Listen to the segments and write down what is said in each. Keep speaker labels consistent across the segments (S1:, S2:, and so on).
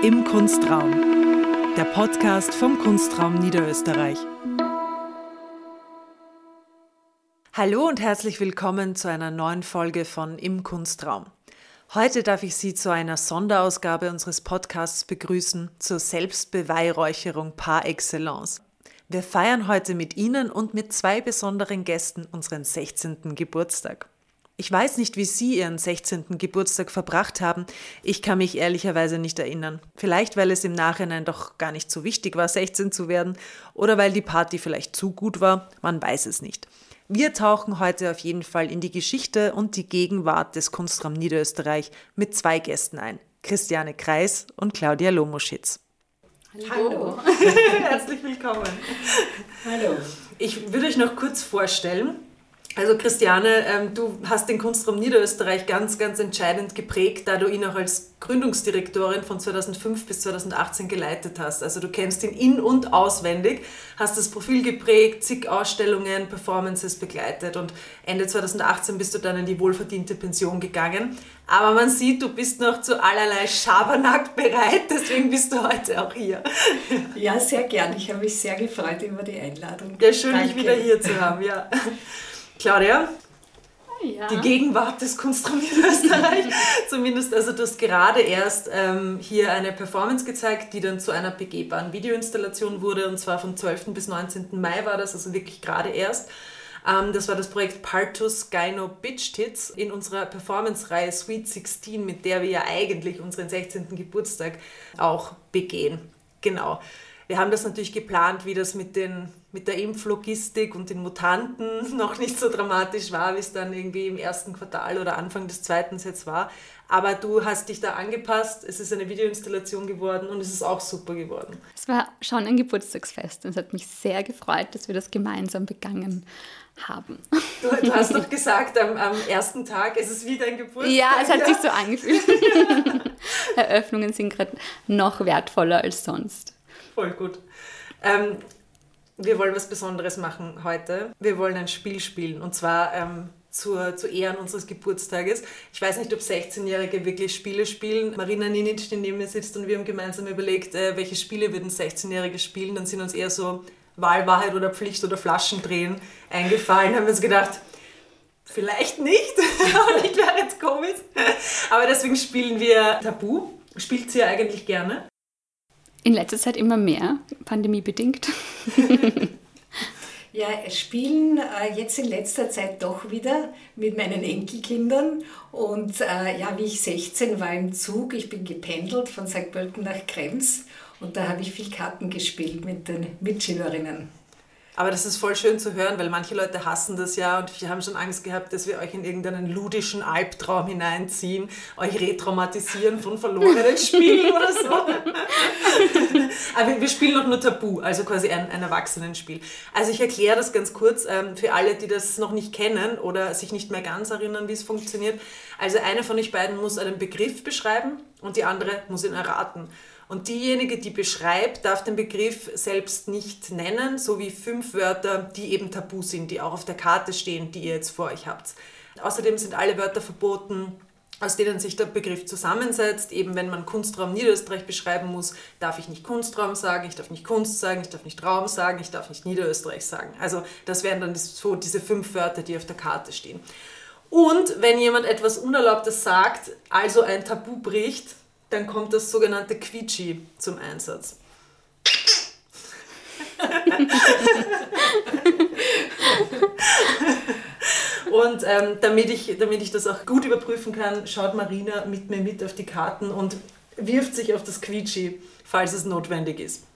S1: Im Kunstraum, der Podcast vom Kunstraum Niederösterreich. Hallo und herzlich willkommen zu einer neuen Folge von Im Kunstraum. Heute darf ich Sie zu einer Sonderausgabe unseres Podcasts begrüßen zur Selbstbeweihräucherung par excellence. Wir feiern heute mit Ihnen und mit zwei besonderen Gästen unseren 16. Geburtstag. Ich weiß nicht, wie Sie Ihren 16. Geburtstag verbracht haben. Ich kann mich ehrlicherweise nicht erinnern. Vielleicht, weil es im Nachhinein doch gar nicht so wichtig war, 16 zu werden oder weil die Party vielleicht zu gut war. Man weiß es nicht. Wir tauchen heute auf jeden Fall in die Geschichte und die Gegenwart des Kunstraum Niederösterreich mit zwei Gästen ein. Christiane Kreis und Claudia Lomoschitz.
S2: Hallo. Hallo.
S1: Herzlich willkommen.
S2: Hallo.
S1: Ich würde euch noch kurz vorstellen. Also Christiane, ähm, du hast den Kunstraum Niederösterreich ganz, ganz entscheidend geprägt, da du ihn auch als Gründungsdirektorin von 2005 bis 2018 geleitet hast. Also du kennst ihn in- und auswendig, hast das Profil geprägt, zig Ausstellungen, Performances begleitet und Ende 2018 bist du dann in die wohlverdiente Pension gegangen. Aber man sieht, du bist noch zu allerlei Schabernack bereit, deswegen bist du heute auch hier.
S2: Ja, sehr gern. Ich habe mich sehr gefreut über die Einladung.
S1: Ja, schön, Danke. dich wieder hier zu haben, ja. Claudia, ja. die Gegenwart des Kunstraums Österreich. Zumindest, also du hast gerade erst ähm, hier eine Performance gezeigt, die dann zu einer begehbaren Videoinstallation wurde und zwar vom 12. bis 19. Mai war das, also wirklich gerade erst. Ähm, das war das Projekt Partus Gyno Bitch Tits in unserer Performance-Reihe Sweet 16, mit der wir ja eigentlich unseren 16. Geburtstag auch begehen. Genau. Wir haben das natürlich geplant, wie das mit, den, mit der Impflogistik und den Mutanten noch nicht so dramatisch war, wie es dann irgendwie im ersten Quartal oder Anfang des zweiten jetzt war. Aber du hast dich da angepasst, es ist eine Videoinstallation geworden und es ist auch super geworden.
S3: Es war schon ein Geburtstagsfest und es hat mich sehr gefreut, dass wir das gemeinsam begangen haben.
S1: Du, du hast doch gesagt, am, am, ersten Tag ist es wieder ein Geburtstag.
S3: Ja, es hat sich so angefühlt. Eröffnungen sind gerade noch wertvoller als sonst.
S1: Voll gut. Ähm, wir wollen was Besonderes machen heute. Wir wollen ein Spiel spielen und zwar ähm, zur, zu Ehren unseres Geburtstages. Ich weiß nicht, ob 16-Jährige wirklich Spiele spielen. Marina Ninic, die neben mir sitzt und wir haben gemeinsam überlegt, äh, welche Spiele würden 16-Jährige spielen. Dann sind uns eher so Wahlwahrheit oder Pflicht oder Flaschendrehen eingefallen. Haben wir uns gedacht, vielleicht nicht, nicht wäre jetzt komisch. Aber deswegen spielen wir Tabu. Spielt sie ja eigentlich gerne.
S3: In letzter Zeit immer mehr, pandemiebedingt.
S2: Ja, spielen äh, jetzt in letzter Zeit doch wieder mit meinen Enkelkindern. Und äh, ja, wie ich 16 war im Zug, ich bin gependelt von St. Pölten nach Krems und da habe ich viel Karten gespielt mit den Mitschülerinnen.
S1: Aber das ist voll schön zu hören, weil manche Leute hassen das ja und wir haben schon Angst gehabt, dass wir euch in irgendeinen ludischen Albtraum hineinziehen, euch retraumatisieren von verlorenen Spielen oder so. Aber wir spielen noch nur Tabu, also quasi ein, ein Erwachsenenspiel. Also ich erkläre das ganz kurz ähm, für alle, die das noch nicht kennen oder sich nicht mehr ganz erinnern, wie es funktioniert. Also eine von euch beiden muss einen Begriff beschreiben und die andere muss ihn erraten. Und diejenige, die beschreibt, darf den Begriff selbst nicht nennen, so wie fünf Wörter, die eben tabu sind, die auch auf der Karte stehen, die ihr jetzt vor euch habt. Außerdem sind alle Wörter verboten, aus denen sich der Begriff zusammensetzt. Eben wenn man Kunstraum Niederösterreich beschreiben muss, darf ich nicht Kunstraum sagen, ich darf nicht Kunst sagen, ich darf nicht Raum sagen, ich darf nicht Niederösterreich sagen. Also das wären dann so diese fünf Wörter, die auf der Karte stehen. Und wenn jemand etwas Unerlaubtes sagt, also ein Tabu bricht, dann kommt das sogenannte Quietschi zum Einsatz. und ähm, damit, ich, damit ich das auch gut überprüfen kann, schaut Marina mit mir mit auf die Karten und wirft sich auf das Quietschi, falls es notwendig ist.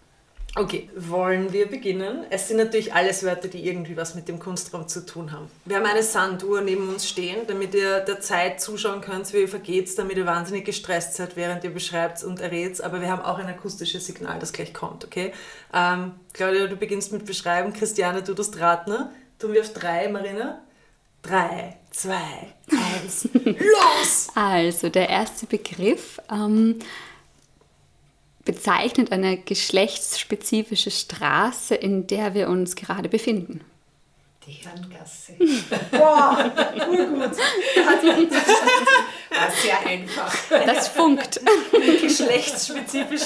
S1: Okay, wollen wir beginnen? Es sind natürlich alles Wörter, die irgendwie was mit dem Kunstraum zu tun haben. Wir haben eine Sanduhr neben uns stehen, damit ihr der Zeit zuschauen könnt, wie ihr vergeht, damit ihr wahnsinnig gestresst seid, während ihr beschreibt und errät. Aber wir haben auch ein akustisches Signal, das gleich kommt, okay? Ähm, Claudia, du beginnst mit Beschreiben. Christiane, du das Ratner. Tun wir auf drei, Marina? Drei, zwei, eins, los!
S3: Also, der erste Begriff. Ähm bezeichnet eine geschlechtsspezifische Straße, in der wir uns gerade befinden.
S2: Die Herrengasse.
S1: Boah, urgut.
S2: War sehr einfach.
S3: Das funkt.
S1: Geschlechtsspezifisch.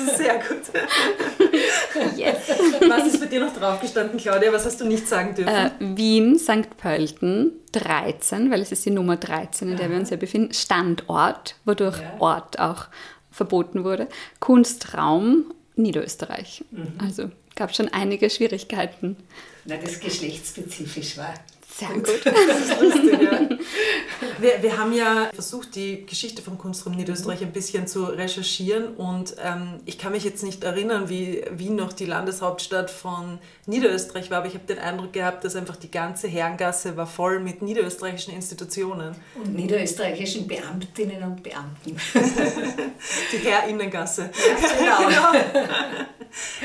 S1: Ist sehr gut.
S3: Yes.
S1: Was ist bei dir noch draufgestanden, Claudia? Was hast du nicht sagen dürfen?
S3: Äh, Wien, St. Pölten, 13, weil es ist die Nummer 13, in der wir uns ja befinden. Standort, wodurch
S2: Ja.
S3: Ort auch verboten wurde. Kunstraum, Niederösterreich. Also gab schon einige Schwierigkeiten.
S2: Na, das geschlechtsspezifisch war.
S3: Sehr gut.
S1: Das ist lustig, ja. Wir, wir haben ja versucht, die Geschichte vom Kunstraum Niederösterreich ein bisschen zu recherchieren und ähm, ich kann mich jetzt nicht erinnern, wie Wien noch die Landeshauptstadt von Niederösterreich war, aber ich habe den Eindruck gehabt, dass einfach die ganze Herrengasse war voll mit niederösterreichischen Institutionen.
S2: Und niederösterreichischen Beamtinnen und Beamten.
S1: Die Herrinnengasse.
S2: Genau.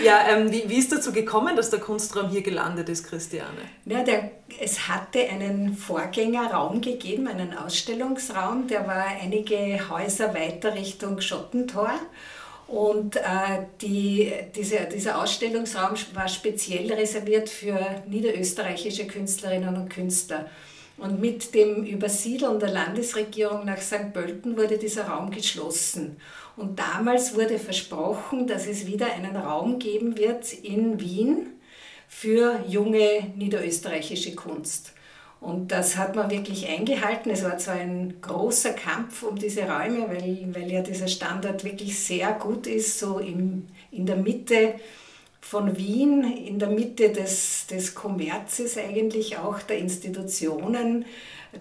S1: Ja, ähm, wie, wie ist dazu gekommen, dass der Kunstraum hier gelandet ist, Christiane?
S2: Ja, der, es hatte einen Vorgängerraum gegeben, einen Ausstellungsraum, der war einige Häuser weiter Richtung Schottentor. Und äh, die, diese, dieser Ausstellungsraum war speziell reserviert für niederösterreichische Künstlerinnen und Künstler. Und mit dem Übersiedeln der Landesregierung nach St. Pölten wurde dieser Raum geschlossen. Und damals wurde versprochen, dass es wieder einen Raum geben wird in Wien, für junge niederösterreichische Kunst. Und das hat man wirklich eingehalten. Es war zwar ein großer Kampf um diese Räume, weil, weil ja dieser Standort wirklich sehr gut ist, so im, in der Mitte von Wien, in der Mitte des, des Kommerzes eigentlich auch, der Institutionen,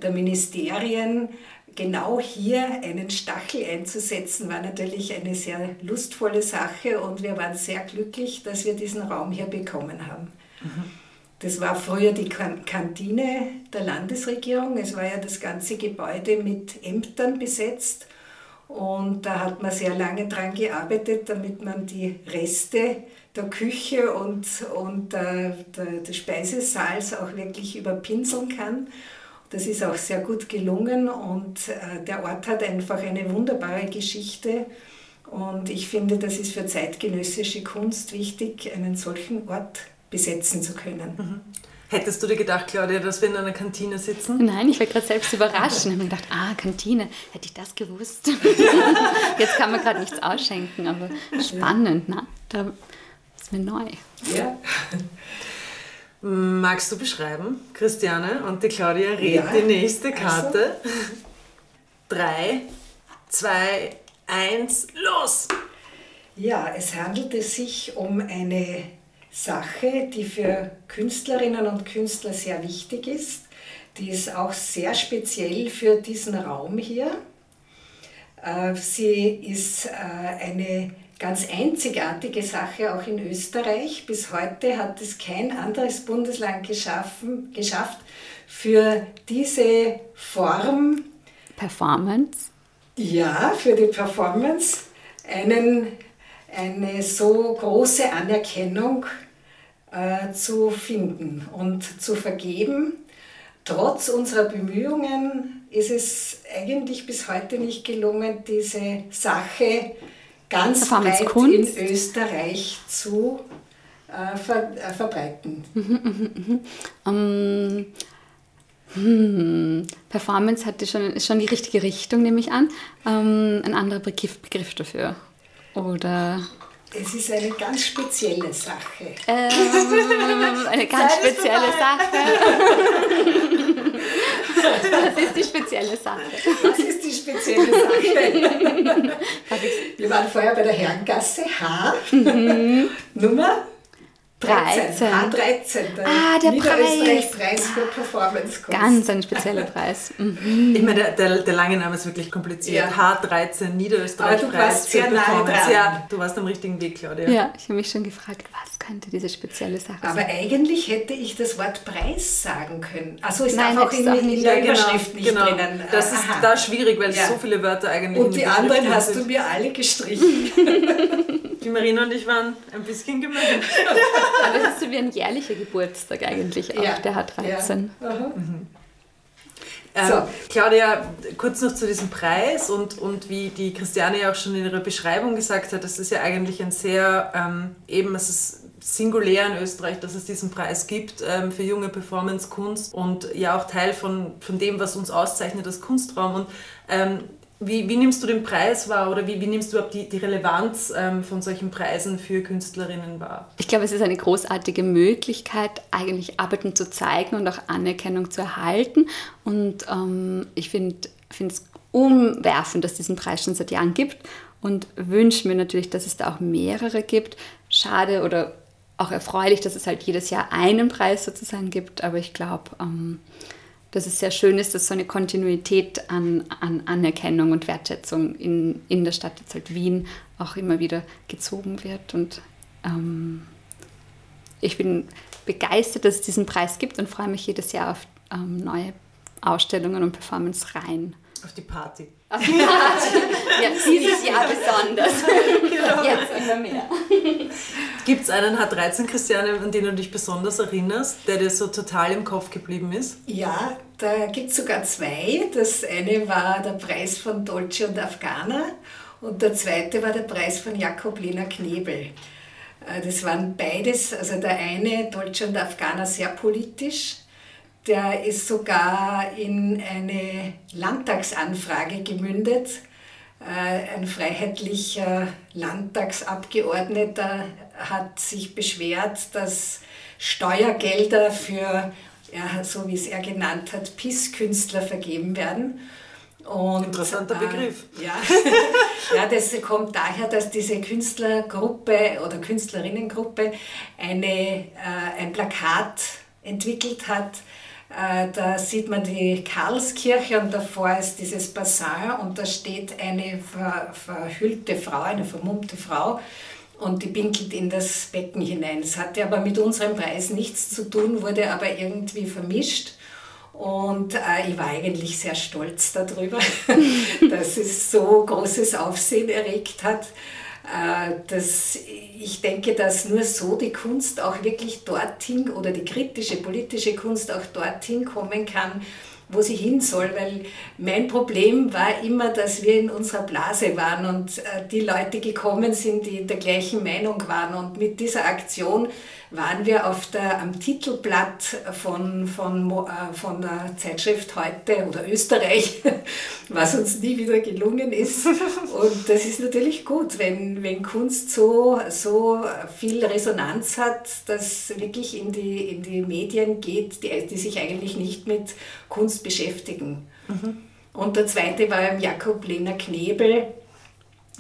S2: der Ministerien. Genau hier einen Stachel einzusetzen, war natürlich eine sehr lustvolle Sache und wir waren sehr glücklich, dass wir diesen Raum hier bekommen haben. Das war früher die Kan- Kantine der Landesregierung. Es war ja das ganze Gebäude mit Ämtern besetzt. Und da hat man sehr lange dran gearbeitet, damit man die Reste der Küche und, und äh, der, des Speisesaals auch wirklich überpinseln kann. Das ist auch sehr gut gelungen und äh, der Ort hat einfach eine wunderbare Geschichte. Und ich finde, das ist für zeitgenössische Kunst wichtig, einen solchen Ort besetzen zu können.
S1: Hättest du dir gedacht, Claudia, dass wir in einer Kantine sitzen?
S3: Nein, ich war gerade selbst überrascht und habe mir gedacht, ah, Kantine, hätte ich das gewusst. Jetzt kann man gerade nichts ausschenken, aber spannend, ne? Da ist mir neu.
S2: Ja.
S1: Magst du beschreiben, Christiane? Und die Claudia redet
S2: Ja,
S1: die nächste
S2: also.
S1: Karte. Drei, zwei, eins, los!
S2: Ja, es handelte sich um eine Sache, die für Künstlerinnen und Künstler sehr wichtig ist. Die ist auch sehr speziell für diesen Raum hier. Äh, Sie ist äh, eine ganz einzigartige Sache auch in Österreich. Bis heute hat es kein anderes Bundesland geschaffen, geschafft, für diese Form
S3: Performance.
S2: ja, für die Performance einen, eine so große Anerkennung äh, zu finden und zu vergeben. Trotz unserer Bemühungen ist es eigentlich bis heute nicht gelungen, diese Sache ganz
S3: Kunst.
S2: in Österreich zu äh, ver, äh, verbreiten.
S3: Ähm, hm, Performance hatte schon, ist schon die richtige Richtung, nehme ich an. Ähm, ein anderer Begriff, Begriff dafür. Oder
S2: Es ist eine ganz spezielle Sache.
S3: ähm, eine ganz spezielle. Sache. Das ist die spezielle Sache.
S2: Was ist die spezielle Sache? Wir waren vorher bei der Herrengasse H, Nummer 13.
S3: 13.
S2: H13, der,
S3: Ah, der
S2: Niederösterreich-Preis für Performance-Kunst.
S3: Ganz ein spezieller Preis. Mhm.
S1: Ich meine, der, der, der lange Name ist wirklich kompliziert.
S2: Ja.
S1: H13 Niederösterreich
S2: Aber du warst sehr nahe dran.
S1: Ja, du warst am richtigen Weg, Claudia.
S3: Ja, ich habe mich schon gefragt, was könnte diese spezielle Sache
S2: Aber
S3: sein?
S2: eigentlich hätte ich das Wort Preis sagen können. Also es
S3: Nein,
S2: darf auch in,
S3: auch
S2: in
S3: nicht.
S2: der
S1: genau,
S2: Überschrift nicht
S1: genau.
S2: drinnen.
S1: Das ist
S2: Aha.
S1: da schwierig, weil
S2: Ja.
S1: so viele Wörter eigentlich
S2: Und
S1: in
S2: die
S1: der
S2: anderen hast du mir alle gestrichen.
S1: Die Marina und ich waren ein bisschen gemein.
S3: Aber es ist so wie ein jährlicher Geburtstag eigentlich auch,
S2: Ja.
S3: der hat 13.
S2: Ja. Aha.
S1: Ähm,
S2: So.
S1: Claudia, kurz noch zu diesem Preis und, und wie die Christiane ja auch schon in ihrer Beschreibung gesagt hat, das ist ja eigentlich ein sehr, ähm, eben, es ist singulär in Österreich, dass es diesen Preis gibt ähm, für junge Performance-Kunst und ja auch Teil von, von dem, was uns auszeichnet als Kunstraum. Und ähm, wie, wie, nimmst du den Preis wahr oder wie, wie nimmst du überhaupt die, die Relevanz ähm, von solchen Preisen für Künstlerinnen wahr?
S3: Ich glaube, es ist eine großartige Möglichkeit, eigentlich Arbeiten zu zeigen und auch Anerkennung zu erhalten. Und ähm, ich finde es umwerfend, dass es diesen Preis schon seit Jahren gibt und wünsche mir natürlich, dass es da auch mehrere gibt. Schade oder auch erfreulich, dass es halt jedes Jahr einen Preis sozusagen gibt, aber ich glaube, ähm, dass es sehr schön ist, dass so eine Kontinuität an, an Anerkennung und Wertschätzung in, in der Stadt jetzt halt Wien auch immer wieder gezogen wird. Und ähm, ich bin begeistert, dass es diesen Preis gibt und freue mich jedes Jahr auf ähm, neue Ausstellungen und Performance-Reihen.
S1: Auf die Party.
S3: Auf die Party. ja, dieses Jahr besonders. genau. Jetzt immer mehr.
S1: Gibt es einen H13, Christiane, an den du dich besonders erinnerst, der dir so total im Kopf geblieben ist?
S2: Ja, da gibt es sogar zwei. Das eine war der Preis von Dolce und Afghana und der zweite war der Preis von Jakob Lena Knebel. Äh, das waren beides, also der eine, Dolce und Afghana, sehr politisch der ist sogar in eine Landtagsanfrage gemündet. Äh, ein freiheitlicher Landtagsabgeordneter hat sich beschwert, dass Steuergelder für, ja, so wie es er genannt hat, PIS-Künstler vergeben werden.
S1: Und, Interessanter äh, Begriff.
S2: ja, ja, das kommt daher, dass diese Künstlergruppe oder Künstlerinnengruppe eine, äh, ein Plakat entwickelt hat, äh, da sieht man die Karlskirche und davor ist dieses Bassin und da steht eine verhüllte Frau, eine vermummte Frau und die pinkelt in das Becken hinein. Es hatte aber mit unserem Preis nichts zu tun, wurde aber irgendwie vermischt. Und äh, ich war eigentlich sehr stolz darüber, dass es so großes Aufsehen erregt hat. Äh, das, ich denke, dass nur so die Kunst auch wirklich dorthin oder die kritische politische Kunst auch dorthin kommen kann, wo sie hin soll, weil mein Problem war immer, dass wir in unserer Blase waren und äh, die Leute gekommen sind, die der gleichen Meinung waren. Und mit dieser Aktion waren wir auf der, am Titelblatt von, von, äh, von der Zeitschrift Heute oder Österreich, was uns nie wieder gelungen ist. Und das ist natürlich gut, wenn, wenn Kunst so, so viel Resonanz hat, dass wirklich in die, in die Medien geht, die, die sich eigentlich nicht mit Kunst beschäftigen. Mhm. Und der zweite war im Jakob Lehner Knebel.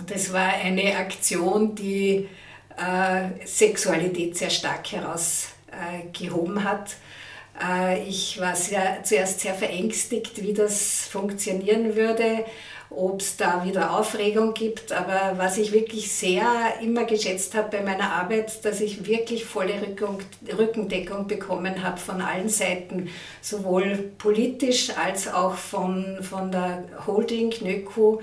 S2: Das war eine Aktion, die äh, Sexualität sehr stark herausgehoben äh, hat. Äh, ich war sehr, zuerst sehr verängstigt, wie das funktionieren würde, ob es da wieder Aufregung gibt. Aber was ich wirklich sehr immer geschätzt habe bei meiner Arbeit, dass ich wirklich volle Rückung, Rückendeckung bekommen habe von allen Seiten, sowohl politisch als auch von, von der Holding NÖKU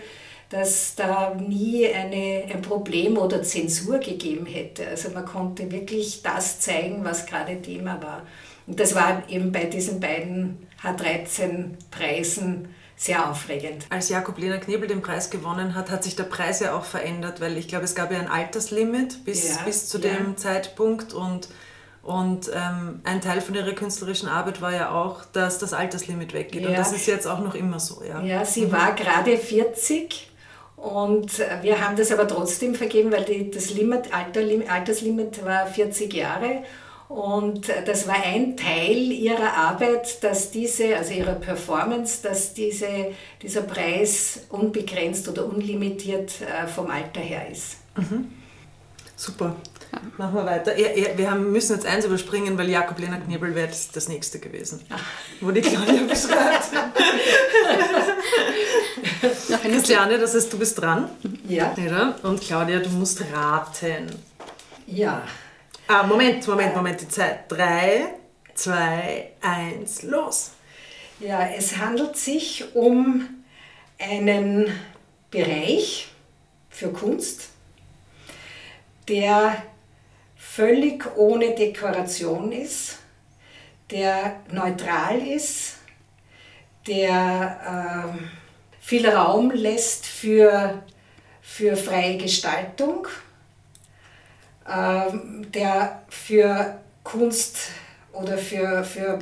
S2: dass da nie eine, ein Problem oder Zensur gegeben hätte. Also man konnte wirklich das zeigen, was gerade Thema war. Und das war eben bei diesen beiden H13-Preisen sehr aufregend.
S1: Als Jakob Lena Knebel den Preis gewonnen hat, hat sich der Preis ja auch verändert, weil ich glaube, es gab ja ein Alterslimit bis, ja, bis zu ja. dem Zeitpunkt und und ähm, ein Teil von ihrer künstlerischen Arbeit war ja auch, dass das Alterslimit weggeht. Ja. Und das ist jetzt auch noch immer so. Ja,
S2: ja sie mhm. war gerade 40 und wir haben das aber trotzdem vergeben, weil die, das Limit, Alter, Alterslimit war 40 Jahre. Und das war ein Teil ihrer Arbeit, dass diese, also ihrer Performance, dass diese, dieser Preis unbegrenzt oder unlimitiert äh, vom Alter her ist.
S1: Mhm. Super. Machen wir weiter. Ja, ja, wir haben, müssen jetzt eins überspringen, weil Jakob Lena Knebel wäre das, das nächste gewesen, Ach. wo die Claudia beschreibt. Christiane, das heißt, du bist dran.
S2: Ja.
S1: Oder? Und Claudia, du musst raten.
S2: Ja.
S1: Ah, Moment, Moment, Moment, die Zeit. Drei, zwei, eins, los.
S2: Ja, es handelt sich um einen Bereich für Kunst, der völlig ohne Dekoration ist, der neutral ist, der äh, viel Raum lässt für, für freie Gestaltung, ähm, der für Kunst oder für, für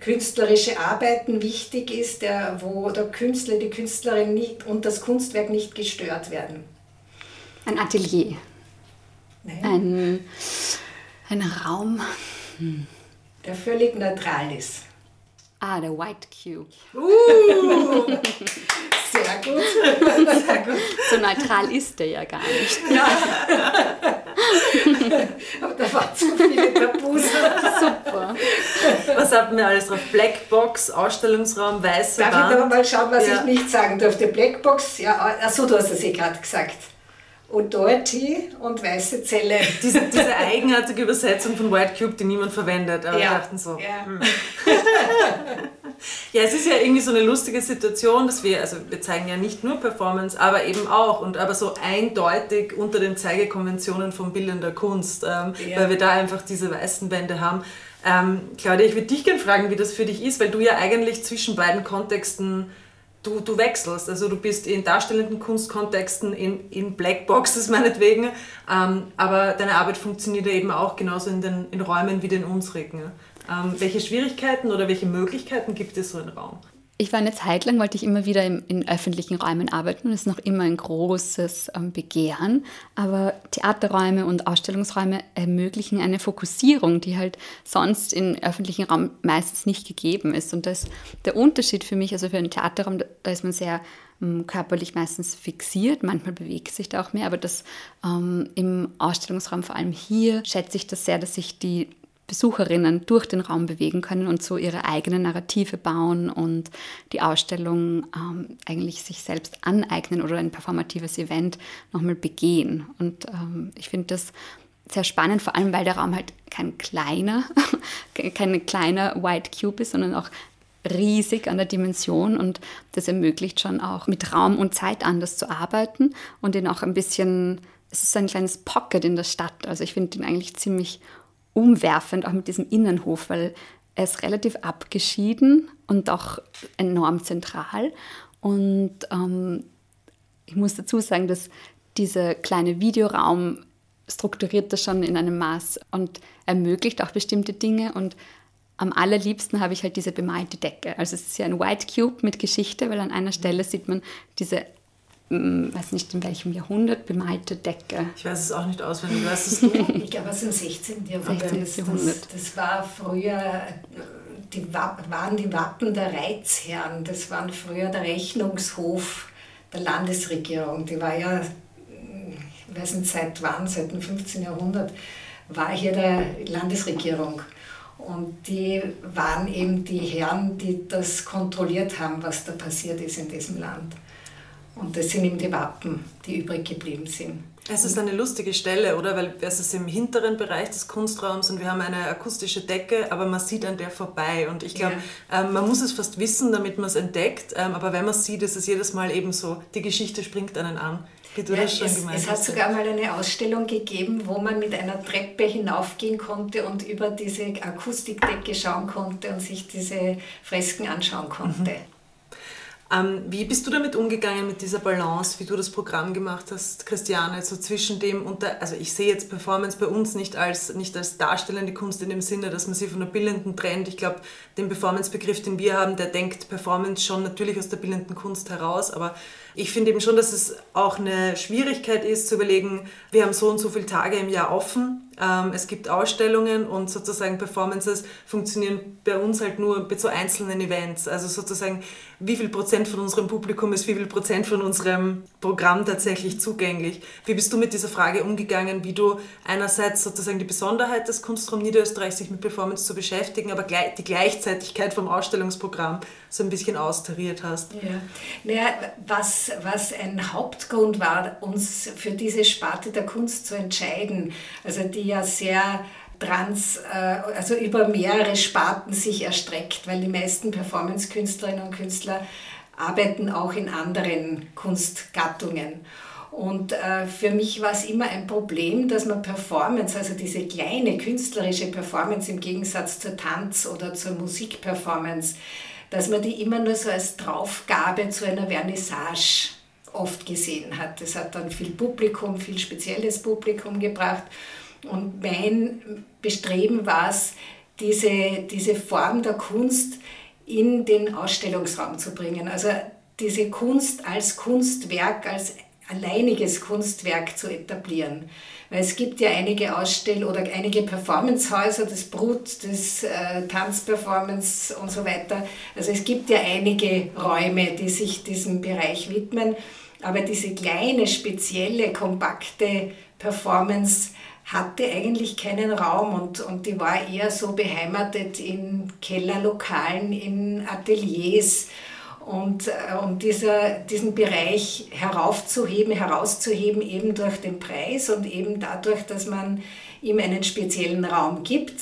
S2: künstlerische Arbeiten wichtig ist, der, wo der Künstler, die Künstlerin nicht, und das Kunstwerk nicht gestört werden.
S3: Ein Atelier. Ein, ein Raum.
S2: Hm. Der völlig neutral ist.
S3: Ah, der White Cube.
S2: Uh, sehr gut. Sehr
S3: gut. So neutral ist der ja gar nicht. Ja.
S2: Aber da waren zu viele Tabus.
S3: Super.
S1: Was hatten wir alles drauf? Blackbox, Ausstellungsraum, weiße
S2: Darf Wand. ich noch mal schauen, was ja. ich nicht sagen durfte? Blackbox, ja, achso, du hast es eh gerade gesagt. Authority und weiße Zelle.
S1: Diese, diese, eigenartige Übersetzung von White Cube, die niemand verwendet. Aber ja. wir dachten so. Ja. Hm. ja, es ist ja irgendwie so eine lustige Situation, dass wir, also wir zeigen ja nicht nur Performance, aber eben auch und aber so eindeutig unter den Zeigekonventionen von bildender Kunst, ähm, ja. weil wir da einfach diese weißen Wände haben. Ähm, Claudia, ich würde dich gerne fragen, wie das für dich ist, weil du ja eigentlich zwischen beiden Kontexten du, du wechselst. Also du bist in darstellenden Kunstkontexten, in, in Blackboxes meinetwegen, ähm, aber deine Arbeit funktioniert ja eben auch genauso in, den, in Räumen wie den unsrigen. Ähm, welche Schwierigkeiten oder welche Möglichkeiten gibt es so im Raum?
S3: Ich war eine Zeit lang, wollte ich immer wieder in, in öffentlichen Räumen arbeiten und es ist noch immer ein großes ähm, Begehren. Aber Theaterräume und Ausstellungsräume ermöglichen eine Fokussierung, die halt sonst im öffentlichen Raum meistens nicht gegeben ist. Und das der Unterschied für mich, also für einen Theaterraum, da ist man sehr ähm, körperlich meistens fixiert, manchmal bewegt sich da auch mehr, aber das ähm, im Ausstellungsraum, vor allem hier, schätze ich das sehr, dass sich die Besucherinnen durch den Raum bewegen können und so ihre eigene Narrative bauen und die Ausstellung ähm, eigentlich sich selbst aneignen oder ein performatives Event nochmal begehen. Und ähm, ich finde das sehr spannend, vor allem weil der Raum halt kein kleiner, kein kleiner White Cube ist, sondern auch riesig an der Dimension und das ermöglicht schon auch mit Raum und Zeit anders zu arbeiten und ihn auch ein bisschen, es ist ein kleines Pocket in der Stadt. Also ich finde ihn eigentlich ziemlich umwerfend, auch mit diesem Innenhof, weil er ist relativ abgeschieden und auch enorm zentral. Und ähm, ich muss dazu sagen, dass dieser kleine Videoraum strukturiert das schon in einem Maß und ermöglicht auch bestimmte Dinge. Und am allerliebsten habe ich halt diese bemalte Decke. Also es ist ja ein White Cube mit Geschichte, weil an einer Stelle sieht man diese weiß nicht in welchem Jahrhundert, bemalte Decke.
S1: Ich weiß es auch nicht auswendig, weißt
S2: es du? ich glaube aus dem 16. Jahrhundert. 16. Jahrhundert. Das, das, war früher, die waren die Wappen der Reizherren, das waren früher der Rechnungshof der Landesregierung. Die war ja, ich weiß nicht seit wann, seit dem 15. Jahrhundert, war hier der Landesregierung. Und die waren eben die Herren, die das kontrolliert haben, was da passiert ist in diesem Land. Und das sind eben die Wappen, die übrig geblieben sind.
S1: Es ist eine lustige Stelle, oder? Weil es ist im hinteren Bereich des Kunstraums und wir haben eine akustische Decke, aber man sieht an der vorbei. Und ich glaube, ja. ähm, man muss es fast wissen, damit man es entdeckt. Ähm, aber wenn man es sieht, ist es jedes Mal eben so, die Geschichte springt einen an.
S2: Wie du ja, das schon es, es hat sogar mal eine Ausstellung gegeben, wo man mit einer Treppe hinaufgehen konnte und über diese Akustikdecke schauen konnte und sich diese Fresken anschauen konnte. Mhm.
S1: Ähm, wie bist du damit umgegangen mit dieser Balance, wie du das Programm gemacht hast, Christiane, so zwischen dem und der, also ich sehe jetzt Performance bei uns nicht als, nicht als darstellende Kunst in dem Sinne, dass man sie von der bildenden trennt. Ich glaube, den Performance-Begriff, den wir haben, der denkt Performance schon natürlich aus der bildenden Kunst heraus, aber ich finde eben schon, dass es auch eine Schwierigkeit ist zu überlegen, wir haben so und so viele Tage im Jahr offen, ähm, es gibt Ausstellungen und sozusagen Performances funktionieren bei uns halt nur bei so einzelnen Events. Also sozusagen, wie viel Prozent von unserem Publikum ist wie viel Prozent von unserem Programm tatsächlich zugänglich. Wie bist du mit dieser Frage umgegangen, wie du einerseits sozusagen die Besonderheit des Kunstraum Niederösterreich sich mit Performance zu beschäftigen, aber die Gleichzeitigkeit vom Ausstellungsprogramm so ein bisschen austariert hast?
S2: Ja, naja, was, was ein Hauptgrund war, uns für diese Sparte der Kunst zu entscheiden, also die ja sehr trans, äh, also über mehrere Sparten sich erstreckt, weil die meisten Performance-Künstlerinnen und Künstler arbeiten auch in anderen Kunstgattungen. Und äh, für mich war es immer ein Problem, dass man Performance, also diese kleine künstlerische Performance im Gegensatz zur Tanz- oder zur Musikperformance, dass man die immer nur so als Draufgabe zu einer Vernissage oft gesehen hat. Das hat dann viel Publikum, viel spezielles Publikum gebracht. Und mein Bestreben war es, diese, diese Form der Kunst in den Ausstellungsraum zu bringen. Also diese Kunst als Kunstwerk, als alleiniges Kunstwerk zu etablieren. Weil es gibt ja einige Ausstell- oder einige Performancehäuser, das Brut, das äh, Tanzperformance und so weiter. Also es gibt ja einige Räume, die sich diesem Bereich widmen. Aber diese kleine, spezielle, kompakte Performance hatte eigentlich keinen Raum und, und die war eher so beheimatet in Kellerlokalen, in Ateliers und, äh, um dieser, diesen Bereich heraufzuheben, herauszuheben, eben durch den Preis und eben dadurch, dass man ihm einen speziellen Raum gibt,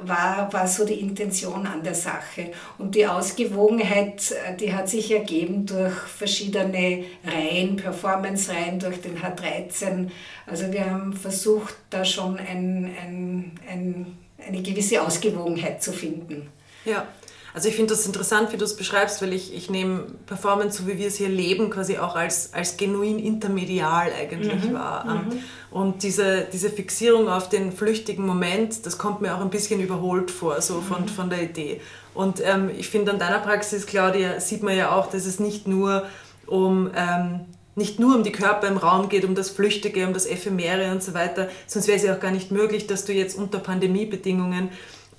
S2: war, war so die Intention an der Sache. Und die Ausgewogenheit, äh, die hat sich ergeben durch verschiedene Reihen, Performance-Reihen, durch den H13. Also wir haben versucht, da schon ein, ein, ein, eine gewisse Ausgewogenheit zu finden.
S1: Ja, also ich finde das interessant, wie du es beschreibst, weil ich, ich nehme Performance, so wie wir es hier leben, quasi auch als, als genuin intermedial eigentlich mhm. wahr. Mhm. Und diese, diese Fixierung auf den flüchtigen Moment, das kommt mir auch ein bisschen überholt vor, so von, mhm. von der Idee. Und ähm, ich finde an deiner Praxis, Claudia, sieht man ja auch, dass es nicht nur um... Ähm, nicht nur um die Körper im Raum geht, um das Flüchtige, um das Ephemere und so weiter, sonst wäre es ja auch gar nicht möglich, dass du jetzt unter Pandemiebedingungen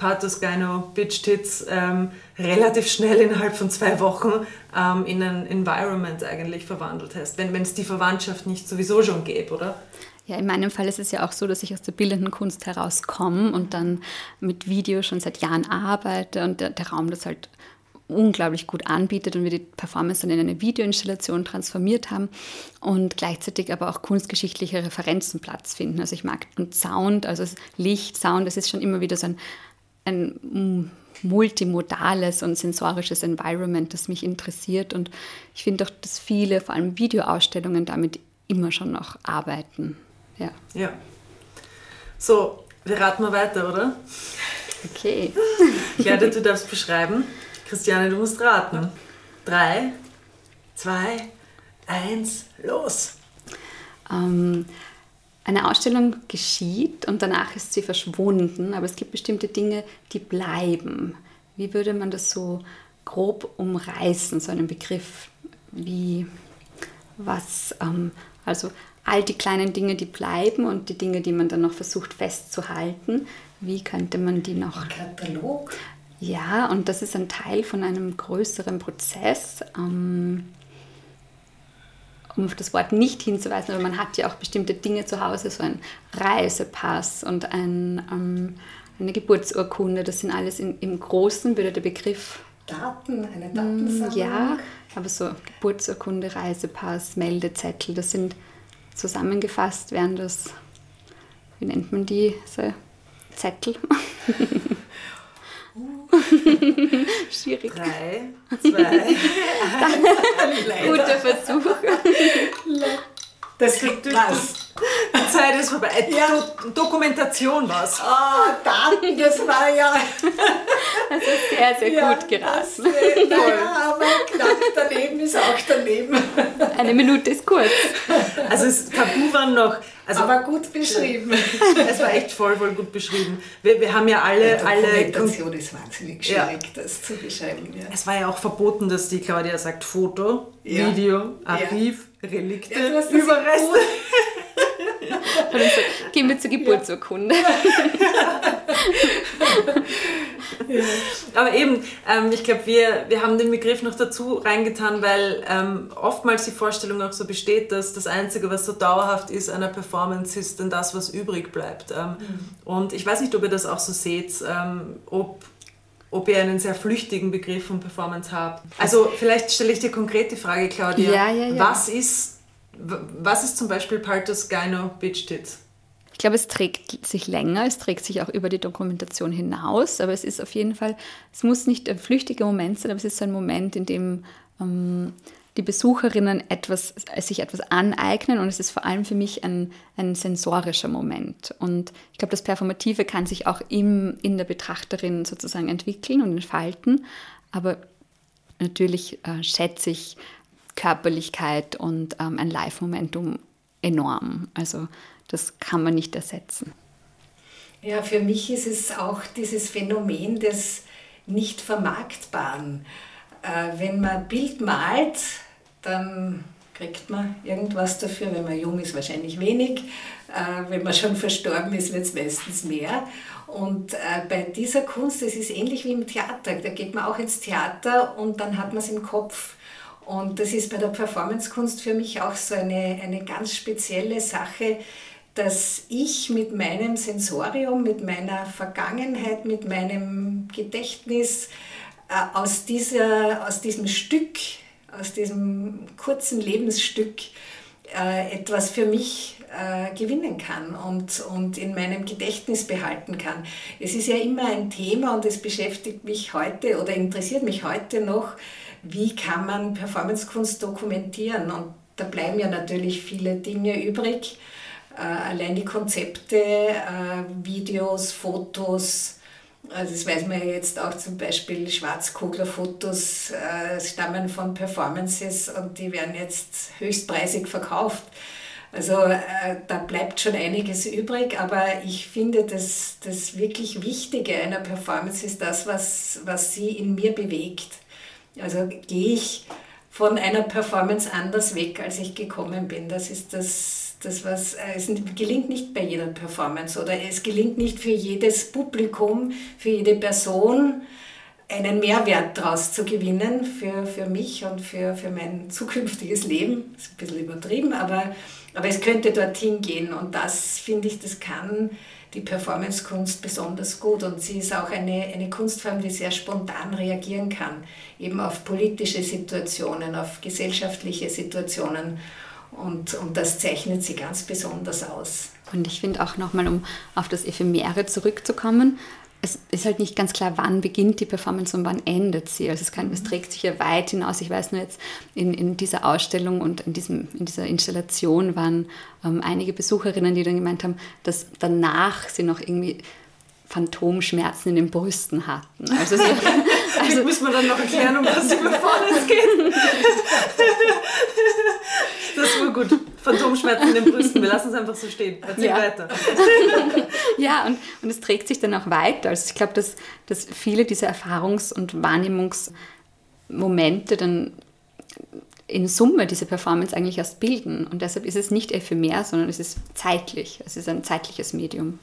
S1: Pathos Gyno Bitch Tits ähm, relativ schnell innerhalb von zwei Wochen ähm, in ein Environment eigentlich verwandelt hast, wenn es die Verwandtschaft nicht sowieso schon gäbe, oder?
S3: Ja, in meinem Fall ist es ja auch so, dass ich aus der bildenden Kunst herauskomme und dann mit Video schon seit Jahren arbeite und der, der Raum das halt unglaublich gut anbietet und wir die Performance dann in eine Videoinstallation transformiert haben und gleichzeitig aber auch kunstgeschichtliche Referenzen Platz finden. Also ich mag und Sound, also Licht, Sound, das ist schon immer wieder so ein ein multimodales und sensorisches Environment, das mich interessiert. Und ich finde auch, dass viele, vor allem Videoausstellungen, damit immer schon noch arbeiten. Ja.
S1: ja. So, wir raten mal weiter, oder?
S3: Okay.
S1: Gerda, du darfst beschreiben. Christiane, du musst raten. Drei, zwei, eins, los!
S3: Ähm, eine Ausstellung geschieht und danach ist sie verschwunden, aber es gibt bestimmte Dinge, die bleiben. Wie würde man das so grob umreißen, so einen Begriff wie was, ähm, also all die kleinen Dinge, die bleiben und die Dinge, die man dann noch versucht festzuhalten, wie könnte man die noch...
S2: Ein Katalog?
S3: Ja, und das ist ein Teil von einem größeren Prozess. Ähm, um auf das Wort nicht hinzuweisen, aber man hat ja auch bestimmte Dinge zu Hause, so ein Reisepass und ein, ähm, eine Geburtsurkunde, das sind alles in, im Großen, würde der Begriff.
S2: Daten, eine mm, Datensammlung?
S3: Ja, aber so Geburtsurkunde, Reisepass, Meldezettel, das sind zusammengefasst, wären das, wie nennt man die, so Zettel?
S1: Schwierig. Drei, zwei,
S3: eins. Guter Versuch.
S2: Das kriegt was.
S1: Die Zeit ist vorbei. Ja. Do Dokumentation was.
S2: Oh, Daten, das war ja.
S3: Also sehr, sehr ja, gut geraten.
S2: Das, naja, aber knapp daneben ist auch daneben.
S3: Eine Minute ist kurz.
S1: Also das Tabu waren noch. Also,
S2: aber gut beschrieben.
S1: Es war echt voll, voll gut beschrieben. Wir, wir haben ja alle. Die
S2: Dokumentation alle, ist wahnsinnig schwierig, ja. das zu beschreiben. Ja.
S1: Es war ja auch verboten, dass die Claudia sagt Foto, Video, Archiv. Relikte, ja, Überreste.
S3: Und dann so, gehen wir zur Geburtsurkunde.
S1: Ja. Aber eben, ähm, ich glaube, wir, wir haben den Begriff noch dazu reingetan, weil ähm, oftmals die Vorstellung auch so besteht, dass das Einzige, was so dauerhaft ist einer Performance, ist dann das, was übrig bleibt. Ähm, mhm. Und ich weiß nicht, ob ihr das auch so seht, ähm, ob ob ihr einen sehr flüchtigen Begriff von Performance habt. Also vielleicht stelle ich dir konkret die Frage, Claudia.
S3: Ja, ja, ja.
S1: Was ist, was ist zum Beispiel Paltos Gyno Bitch Tits?
S3: Ich glaube, es trägt sich länger, es trägt sich auch über die Dokumentation hinaus, aber es ist auf jeden Fall, es muss nicht ein flüchtiger Moment sein, aber es ist so ein Moment, in dem ähm, die Besucherinnen etwas, sich etwas aneignen und es ist vor allem für mich ein, ein sensorischer Moment. Und ich glaube, das Performative kann sich auch im, in der Betrachterin sozusagen entwickeln und entfalten, aber natürlich äh, schätze ich Körperlichkeit und ähm, ein Live-Momentum enorm. Also das kann man nicht ersetzen.
S2: Ja, für mich ist es auch dieses Phänomen des nicht vermarktbaren. Äh, wenn man Bild malt, dann kriegt man irgendwas dafür. Wenn man jung ist, wahrscheinlich wenig. Äh, wenn man schon verstorben ist, wird es meistens mehr. Und äh, bei dieser Kunst, es ist ähnlich wie im Theater. Da geht man auch ins Theater und dann hat man es im Kopf. Und das ist bei der Performancekunst für mich auch so eine, eine ganz spezielle Sache, dass ich mit meinem Sensorium, mit meiner Vergangenheit, mit meinem Gedächtnis äh, aus, dieser, aus diesem Stück, aus diesem kurzen Lebensstück äh, etwas für mich äh, gewinnen kann und, und in meinem Gedächtnis behalten kann. Es ist ja immer ein Thema und es beschäftigt mich heute oder interessiert mich heute noch, wie kann man Performancekunst dokumentieren. Und da bleiben ja natürlich viele Dinge übrig. Äh, allein die Konzepte, Videos, Fotos, also das weiß man ja jetzt auch zum Beispiel, Schwarzkugler-Fotos äh, stammen von Performances und die werden jetzt höchstpreisig verkauft. Also äh, da bleibt schon einiges übrig, aber ich finde, dass das wirklich Wichtige einer Performance ist das, was, was sie in mir bewegt. Also gehe ich von einer Performance anders weg, als ich gekommen bin. Das ist das, das was, äh, es gelingt nicht bei jeder Performance oder es gelingt nicht für jedes Publikum, für jede Person einen Mehrwert daraus zu gewinnen für, für mich und für, für mein zukünftiges Leben. Das ist ein bisschen übertrieben, aber, aber es könnte dorthin gehen und das finde ich, das kann die Performancekunst besonders gut und sie ist auch eine, eine Kunstform, die sehr spontan reagieren kann, eben auf politische Situationen, auf gesellschaftliche Situationen und, und das zeichnet sie ganz besonders aus.
S3: Und ich finde auch nochmal, um auf das Ephemere zurückzukommen, es ist halt nicht ganz klar, wann beginnt die Performance und wann endet sie. Also es, kann, es trägt sich ja weit hinaus. Ich weiß nur jetzt, in, in dieser Ausstellung und in, diesem, in dieser Installation waren ähm, einige Besucherinnen, die dann gemeint haben, dass danach sie noch irgendwie Phantomschmerzen in den Brüsten hatten.
S1: Also, so, also müssen wir dann noch erklären, um was die Performance geht. Das war gut. Phantomschmerzen in den Brüsten. Wir lassen es einfach so stehen. Erzähl ja. weiter.
S3: ja, und, und es trägt sich dann auch weiter. Also ich glaube, dass, dass viele dieser Erfahrungs- und Wahrnehmungsmomente dann in Summe diese Performance eigentlich erst bilden. Und deshalb ist es nicht ephemer, sondern es ist zeitlich. Es ist ein zeitliches Medium.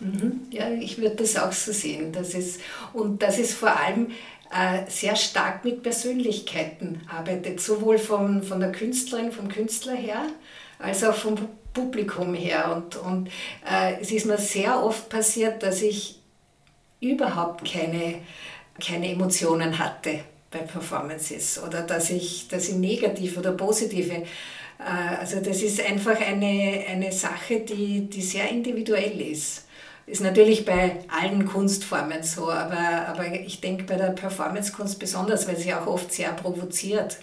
S2: Mhm. Ja, ich würde das auch so sehen. Das ist, und das ist vor allem äh, sehr stark mit Persönlichkeiten arbeitet, sowohl von, von der Künstlerin, vom Künstler her, als auch vom Publikum her. Und, und äh, es ist mir sehr oft passiert, dass ich überhaupt keine, keine Emotionen hatte bei Performances oder dass ich, dass ich negativ oder positive äh, also das ist einfach eine, eine Sache, die, die sehr individuell ist. Ist natürlich bei allen Kunstformen so, aber, aber ich denke bei der Performancekunst besonders, weil sie auch oft sehr provoziert.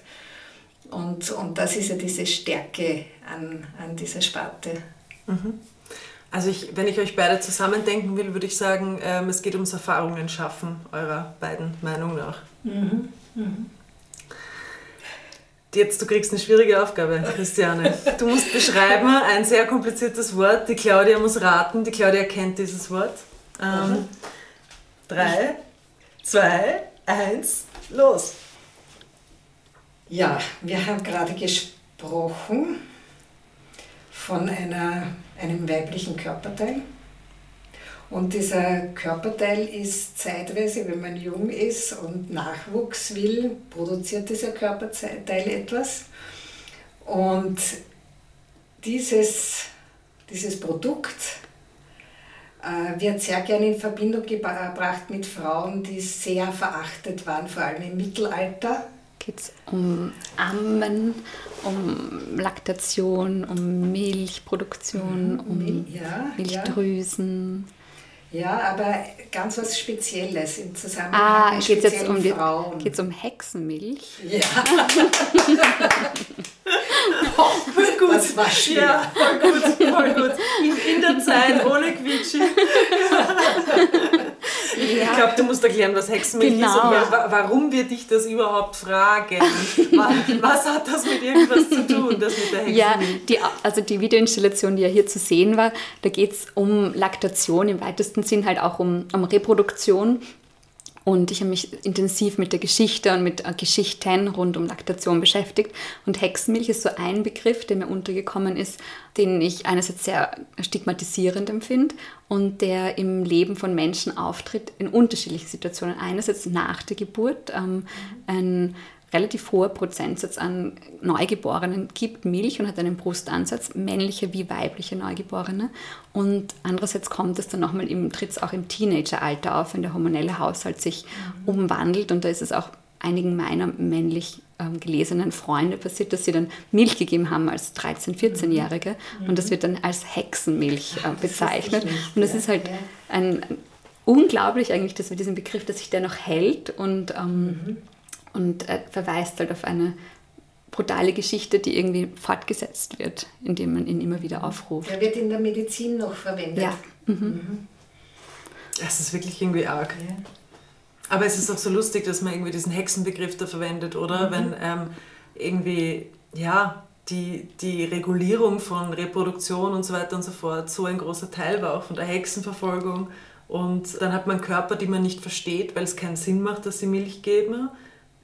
S2: Und, und das ist ja diese Stärke an, an dieser Sparte.
S1: Mhm. Also ich, wenn ich euch beide zusammendenken will, würde ich sagen, ähm, es geht ums Erfahrungen schaffen, eurer beiden Meinung nach. Mhm. Mhm. Jetzt, du kriegst eine schwierige Aufgabe, Christiane. Du musst beschreiben ein sehr kompliziertes Wort. Die Claudia muss raten. Die Claudia kennt dieses Wort. Ähm, mhm. drei, zwei, eins, los.
S2: Ja, wir haben gerade gesprochen von einer, einem weiblichen Körperteil. Und dieser Körperteil ist zeitweise, wenn man jung ist und Nachwuchs will, produziert dieser Körperteil etwas. Und dieses, dieses Produkt äh, wird sehr gerne in Verbindung gebracht mit Frauen, die sehr verachtet waren, vor allem im Mittelalter.
S3: Geht es um Ammen, um Laktation, um Milchproduktion, mhm, um ja, Milchdrüsen?
S2: Ja. Ja, aber ganz was Spezielles im Zusammenhang ah, mit
S3: geht's jetzt um die, Frauen. Geht es um Hexenmilch?
S2: Ja. oh, gut. Das war schwer. Ja,
S1: voll gut, voll gut. In, in der Zeit, ohne Quietschi. Ich glaube, du musst erklären, was Hexenmilch genau. ist und wa warum wir dich das überhaupt fragen. was hat das mit irgendwas zu tun, das mit der Hexenmilch?
S3: Ja, die, also die Videoinstallation, die ja hier zu sehen war, da geht es um Laktation, im weitesten Sinn halt auch um, um Reproduktion und ich habe mich intensiv mit der Geschichte und mit äh, Geschichten rund um Laktation beschäftigt. Und Hexenmilch ist so ein Begriff, der mir untergekommen ist, den ich einerseits sehr stigmatisierend empfinde und der im Leben von Menschen auftritt in unterschiedlichen Situationen. Einerseits nach der Geburt, ähm, ein relativ hoher Prozentsatz an Neugeborenen gibt Milch und hat einen Brustansatz, männliche wie weibliche Neugeborene. Und andererseits kommt es dann nochmal, tritt es auch im Teenageralter auf, wenn der hormonelle Haushalt sich mhm. umwandelt. Und da ist es auch einigen meiner männlich ähm, gelesenen Freunde passiert, dass sie dann Milch gegeben haben als 13-, 14-Jährige. Mhm. Und das wird dann als Hexenmilch äh, bezeichnet. und das ist halt ein, unglaublich eigentlich, dass wir diesen Begriff, dass sich der noch hält und ähm, mhm und äh, verweist halt auf eine brutale Geschichte, die irgendwie fortgesetzt wird, indem man ihn immer wieder aufruft.
S2: Er wird in der Medizin noch verwendet.
S3: Ja. Mhm. Mhm.
S1: Das ist wirklich irgendwie arg. Ja. Aber es ist auch so lustig, dass man irgendwie diesen Hexenbegriff da verwendet, oder? Mhm. Wenn ähm, irgendwie, ja, die, die Regulierung von Reproduktion und so weiter und so fort so ein großer Teil war, auch von der Hexenverfolgung. Und dann hat man Körper, die man nicht versteht, weil es keinen Sinn macht, dass sie Milch geben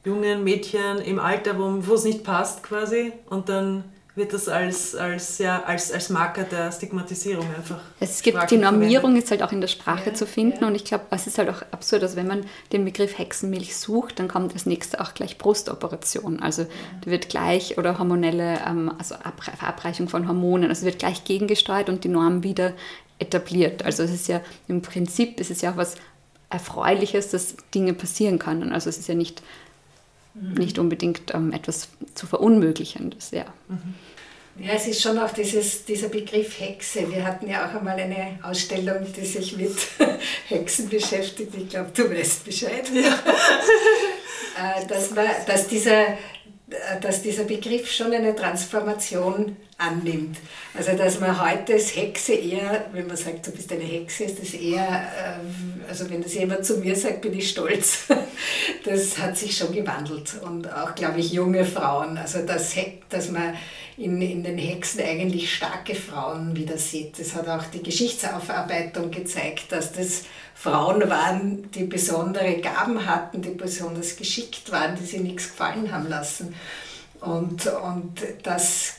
S1: jungen Mädchen im Alter, wo es nicht passt quasi. Und dann wird das als, als, ja, als, als Marker der Stigmatisierung einfach.
S3: Es gibt die Normierung ist halt auch in der Sprache ja, zu finden ja. und ich glaube, es ist halt auch absurd, dass wenn man den Begriff Hexenmilch sucht, dann kommt als nächstes auch gleich Brustoperation. Also ja. wird gleich oder hormonelle, ähm, also Verabreichung von Hormonen, also wird gleich gegengesteuert und die Norm wieder etabliert. Also es ist ja im Prinzip ist es ja auch was Erfreuliches, dass Dinge passieren können. Also es ist ja nicht mhm. nicht unbedingt ähm, etwas zu verunmöglichendes. Ja.
S2: Mhm. Ja, es ist schon auch dieses, dieser Begriff Hexe. Wir hatten ja auch einmal eine Ausstellung, die sich mit Hexen beschäftigt. Ich glaube, du weißt Bescheid. Ja. Äh, dass, man, dass, dieser, dass dieser Begriff schon eine Transformation annimmt. Also dass man heute als Hexe eher, wenn man sagt, du bist eine Hexe, ist das eher, ähm, also wenn das jemand zu mir sagt, bin ich stolz. Das hat sich schon gewandelt und auch, glaube ich, junge Frauen. Also dass, dass man in, in den Hexen eigentlich starke Frauen wieder sieht. Das hat auch die Geschichtsaufarbeitung gezeigt, dass das Frauen waren, die besondere Gaben hatten, die besonders geschickt waren, die sie nichts gefallen haben lassen. Und, und das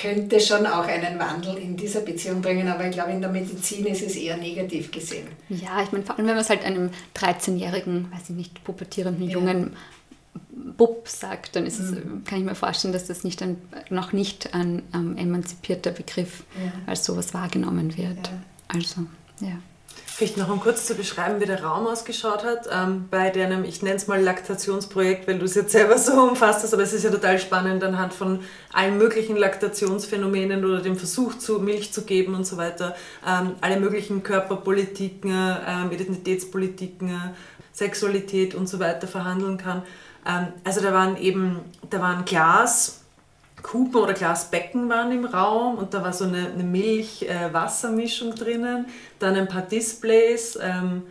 S2: könnte schon auch einen Wandel in dieser Beziehung bringen, aber ich glaube, in der Medizin ist es eher negativ gesehen.
S3: Ja, ich meine, vor allem, wenn man es halt einem 13-jährigen, weiß ich nicht, pubertierenden ja. Jungen Bub sagt, dann ist mhm. es, kann ich mir vorstellen, dass das nicht ein, noch nicht ein ähm, emanzipierter Begriff ja. als sowas wahrgenommen wird. Ja. Also, ja.
S1: Vielleicht noch um kurz zu beschreiben, wie der Raum ausgeschaut hat, ähm, bei deinem, ich nenne es mal Laktationsprojekt, weil du es jetzt selber so umfasst hast, aber es ist ja total spannend anhand von allen möglichen Laktationsphänomenen oder dem Versuch, zu Milch zu geben und so weiter, ähm, alle möglichen Körperpolitiken, ähm, Identitätspolitiken, Sexualität und so weiter verhandeln kann. Ähm, also da waren eben, da waren Glas, Kupen oder Glasbecken waren im Raum und da war so eine, eine Milch-Wasser-Mischung drinnen. Dann ein paar Displays ähm,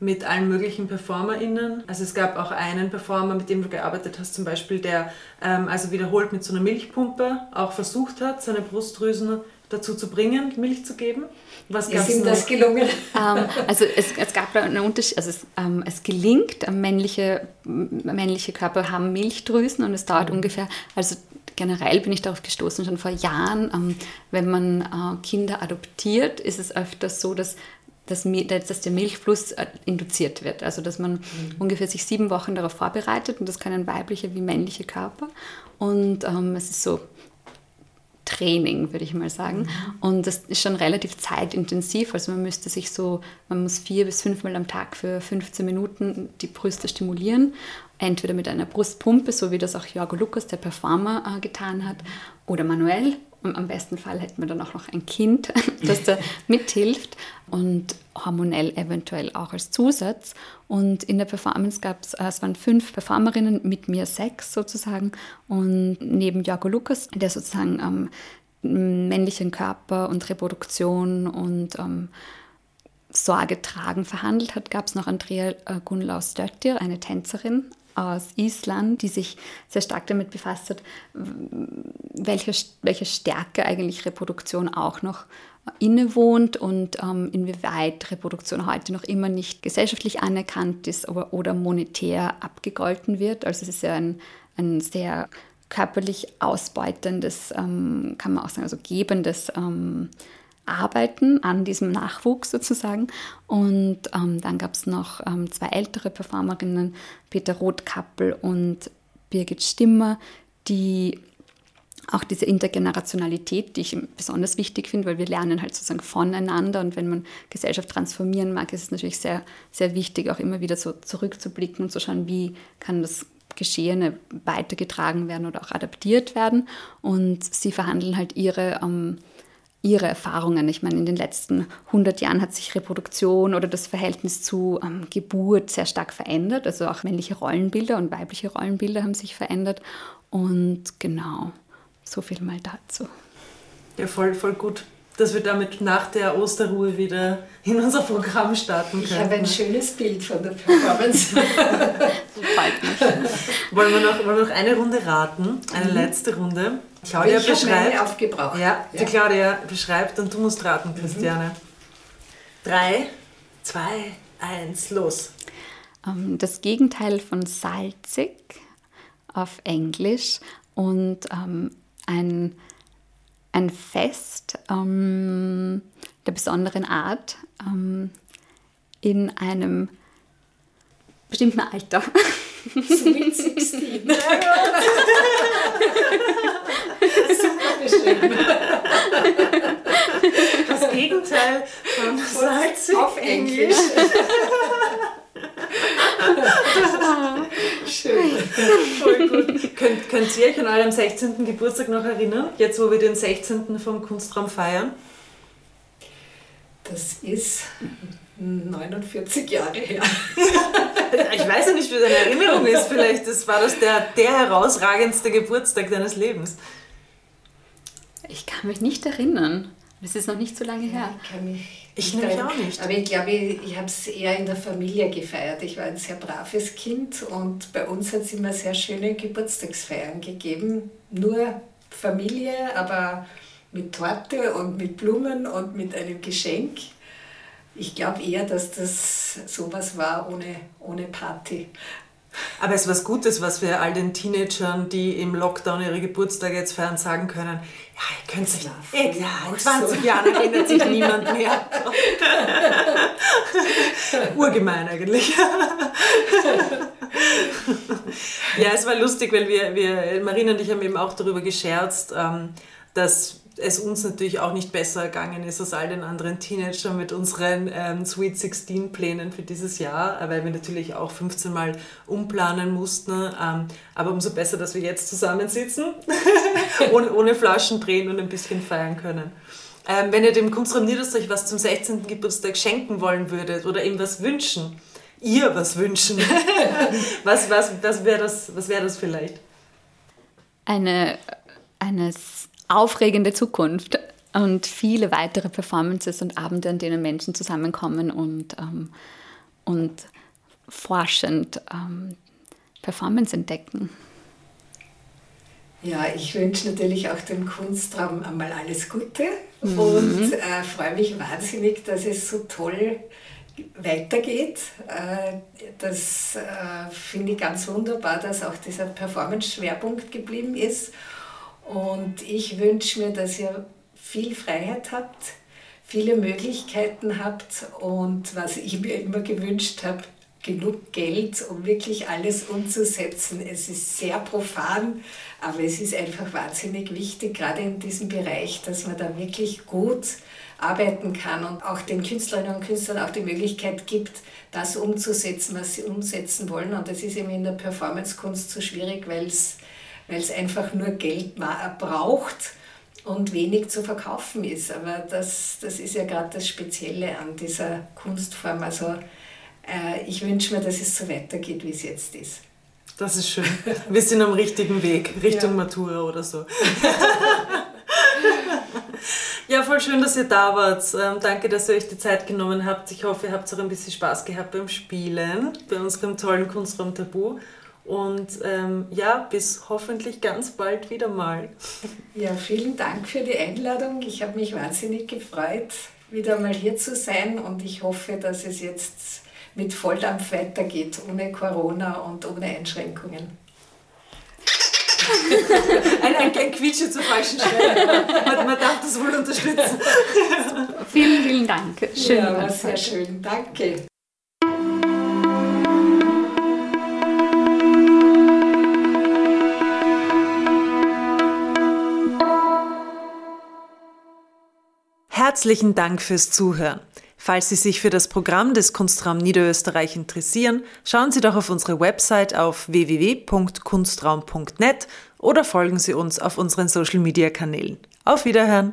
S1: mit allen möglichen PerformerInnen. Also es gab auch einen Performer, mit dem du gearbeitet hast, zum Beispiel, der ähm, also wiederholt mit so einer Milchpumpe auch versucht hat, seine Brustdrüsen dazu zu bringen, Milch zu geben.
S2: Was ist ihm das gelungen?
S3: ähm, also es, es, gab einen Unterschied, also es, ähm, es gelingt, männliche, männliche Körper haben Milchdrüsen und es dauert mhm. ungefähr, also generell bin ich darauf gestoßen, schon vor Jahren, ähm, wenn man äh, Kinder adoptiert, ist es öfters so, dass dass, dass, der Milchfluss äh, induziert wird. Also dass man mhm. ungefähr sich sieben Wochen darauf vorbereitet und das können weibliche wie männliche Körper. Und ähm, es ist so Training, würde ich mal sagen. Mhm. Und das ist schon relativ zeitintensiv. Also man müsste sich so, man muss vier bis fünfmal am Tag für 15 Minuten die Brüste stimulieren entweder mit einer Brustpumpe, so wie das auch Jorgo Lukas, der Performer, äh, getan hat, oder manuell. Und am besten Fall hätten wir dann auch noch ein Kind, das da mithilft und hormonell eventuell auch als Zusatz. Und in der Performance gab es, äh, es waren fünf Performerinnen, mit mir sechs sozusagen. Und neben Jorgo Lukas, der sozusagen ähm, männlichen Körper und Reproduktion und ähm, Sorge tragen verhandelt hat, gab es noch Andrea äh, Gunlaus Stöttir, eine Tänzerin aus Island, die sich sehr stark damit befasst hat, welche, welche Stärke eigentlich Reproduktion auch noch innewohnt und ähm, inwieweit Reproduktion heute noch immer nicht gesellschaftlich anerkannt ist oder, oder monetär abgegolten wird. Also es ist ja ein, ein sehr körperlich ausbeutendes, ähm, kann man auch sagen, also gebendes ähm, Arbeiten an diesem Nachwuchs sozusagen. Und ähm, dann gab es noch ähm, zwei ältere Performerinnen, Peter Rothkappel und Birgit Stimmer, die auch diese Intergenerationalität, die ich besonders wichtig finde, weil wir lernen halt sozusagen voneinander und wenn man Gesellschaft transformieren mag, ist es natürlich sehr, sehr wichtig, auch immer wieder so zurückzublicken und zu schauen, wie kann das Geschehene weitergetragen werden oder auch adaptiert werden. Und sie verhandeln halt ihre, ähm, ihre Erfahrungen. Ich meine, in den letzten 100 Jahren hat sich Reproduktion oder das Verhältnis zu ähm, Geburt sehr stark verändert. Also auch männliche Rollenbilder und weibliche Rollenbilder haben sich verändert. Und genau. So viel mal dazu.
S1: Ja, voll, voll gut, dass wir damit nach der Osterruhe wieder in unser Programm starten können.
S2: Ich habe ein schönes Bild von der Performance.
S1: Freut mich. Wollen wir, noch, wollen wir noch eine Runde raten? Eine mhm. letzte Runde. Claudia
S2: ich
S1: beschreibt.
S2: aufgebraucht.
S1: Ja, die ja. Claudia beschreibt und du musst raten, mhm. Christiane. Mhm. Drei, zwei, eins, los.
S3: Ähm, das Gegenteil von salzig auf Englisch und ähm, ein, ein Fest ähm, der besonderen Art ähm, in einem bestimmten Alter.
S2: Sweet 16. Super beschrieben.
S1: Das Gegenteil von Salzig
S2: auf Englisch. Schön.
S1: Voll gut. Könnt, könnt ihr euch an eurem 16. Geburtstag noch erinnern? Jetzt, wo wir den 16. vom Kunstraum feiern?
S2: Das ist 49 Jahre her.
S1: ich weiß ja nicht, wie deine Erinnerung ist. Vielleicht das war das der, der herausragendste Geburtstag deines Lebens.
S3: Ich kann mich nicht erinnern. Das ist noch nicht so lange her.
S2: Ich kann mich
S1: ich nämlich auch nicht.
S2: Aber ich glaube, ich, ich habe es eher in der Familie gefeiert. Ich war ein sehr braves Kind und bei uns hat es immer sehr schöne Geburtstagsfeiern gegeben. Nur Familie, aber mit Torte und mit Blumen und mit einem Geschenk. Ich glaube eher, dass das sowas war ohne, ohne Party.
S1: Aber es ist was Gutes, was wir all den Teenagern, die im Lockdown ihre Geburtstage jetzt feiern, sagen können. Ja, ihr könnt sich, eh, ja, in 20 so. Jahren erinnert sich niemand mehr. Urgemein eigentlich. ja, es war lustig, weil wir, wir, Marina und ich haben eben auch darüber gescherzt, ähm, dass es uns natürlich auch nicht besser ergangen ist als all den anderen Teenagern mit unseren ähm, Sweet 16 Plänen für dieses Jahr, weil wir natürlich auch 15 Mal umplanen mussten. Ähm, aber umso besser, dass wir jetzt zusammensitzen, ohne, ohne Flaschen drehen und ein bisschen feiern können. Ähm, wenn ihr dem Kunstraum Niederösterreich was zum 16. Geburtstag schenken wollen würdet oder ihm was wünschen, ihr was wünschen, was, was, was wäre das, wär das vielleicht?
S3: Eine, eine aufregende Zukunft und viele weitere Performances und Abende, an denen Menschen zusammenkommen und, ähm, und forschend ähm, Performance entdecken.
S2: Ja, ich wünsche natürlich auch dem Kunstraum einmal alles Gute mhm. und äh, freue mich wahnsinnig, dass es so toll weitergeht. Äh, das äh, finde ich ganz wunderbar, dass auch dieser Performance-Schwerpunkt geblieben ist und ich wünsche mir, dass ihr viel Freiheit habt, viele Möglichkeiten habt und was ich mir immer gewünscht habe, genug Geld, um wirklich alles umzusetzen. Es ist sehr profan, aber es ist einfach wahnsinnig wichtig, gerade in diesem Bereich, dass man da wirklich gut arbeiten kann und auch den Künstlerinnen und Künstlern auch die Möglichkeit gibt, das umzusetzen, was sie umsetzen wollen. Und das ist eben in der Performancekunst so schwierig, weil es weil es einfach nur Geld braucht und wenig zu verkaufen ist. Aber das, das ist ja gerade das Spezielle an dieser Kunstform. Also äh, ich wünsche mir, dass es so weitergeht, wie es jetzt ist.
S1: Das ist schön. Wir sind am richtigen Weg, Richtung ja. Matura oder so. ja, voll schön, dass ihr da wart. Ähm, danke, dass ihr euch die Zeit genommen habt. Ich hoffe, ihr habt auch ein bisschen Spaß gehabt beim Spielen, bei unserem tollen Kunstraum Tabu. Und ähm, ja, bis hoffentlich ganz bald wieder mal.
S2: Ja, vielen Dank für die Einladung. Ich habe mich wahnsinnig gefreut, wieder mal hier zu sein und ich hoffe, dass es jetzt mit Volldampf weitergeht, ohne Corona und ohne Einschränkungen.
S1: ein, ein, ein Quietsche zur falschen Stelle. Man, man, darf das wohl unterstützen.
S3: vielen, vielen Dank.
S2: Schön. Ja, war sehr schön. Danke.
S1: Herzlichen Dank fürs Zuhören. Falls Sie sich für das Programm des Kunstraum Niederösterreich interessieren, schauen Sie doch auf unsere Website auf www.kunstraum.net oder folgen Sie uns auf unseren Social Media Kanälen. Auf Wiederhören!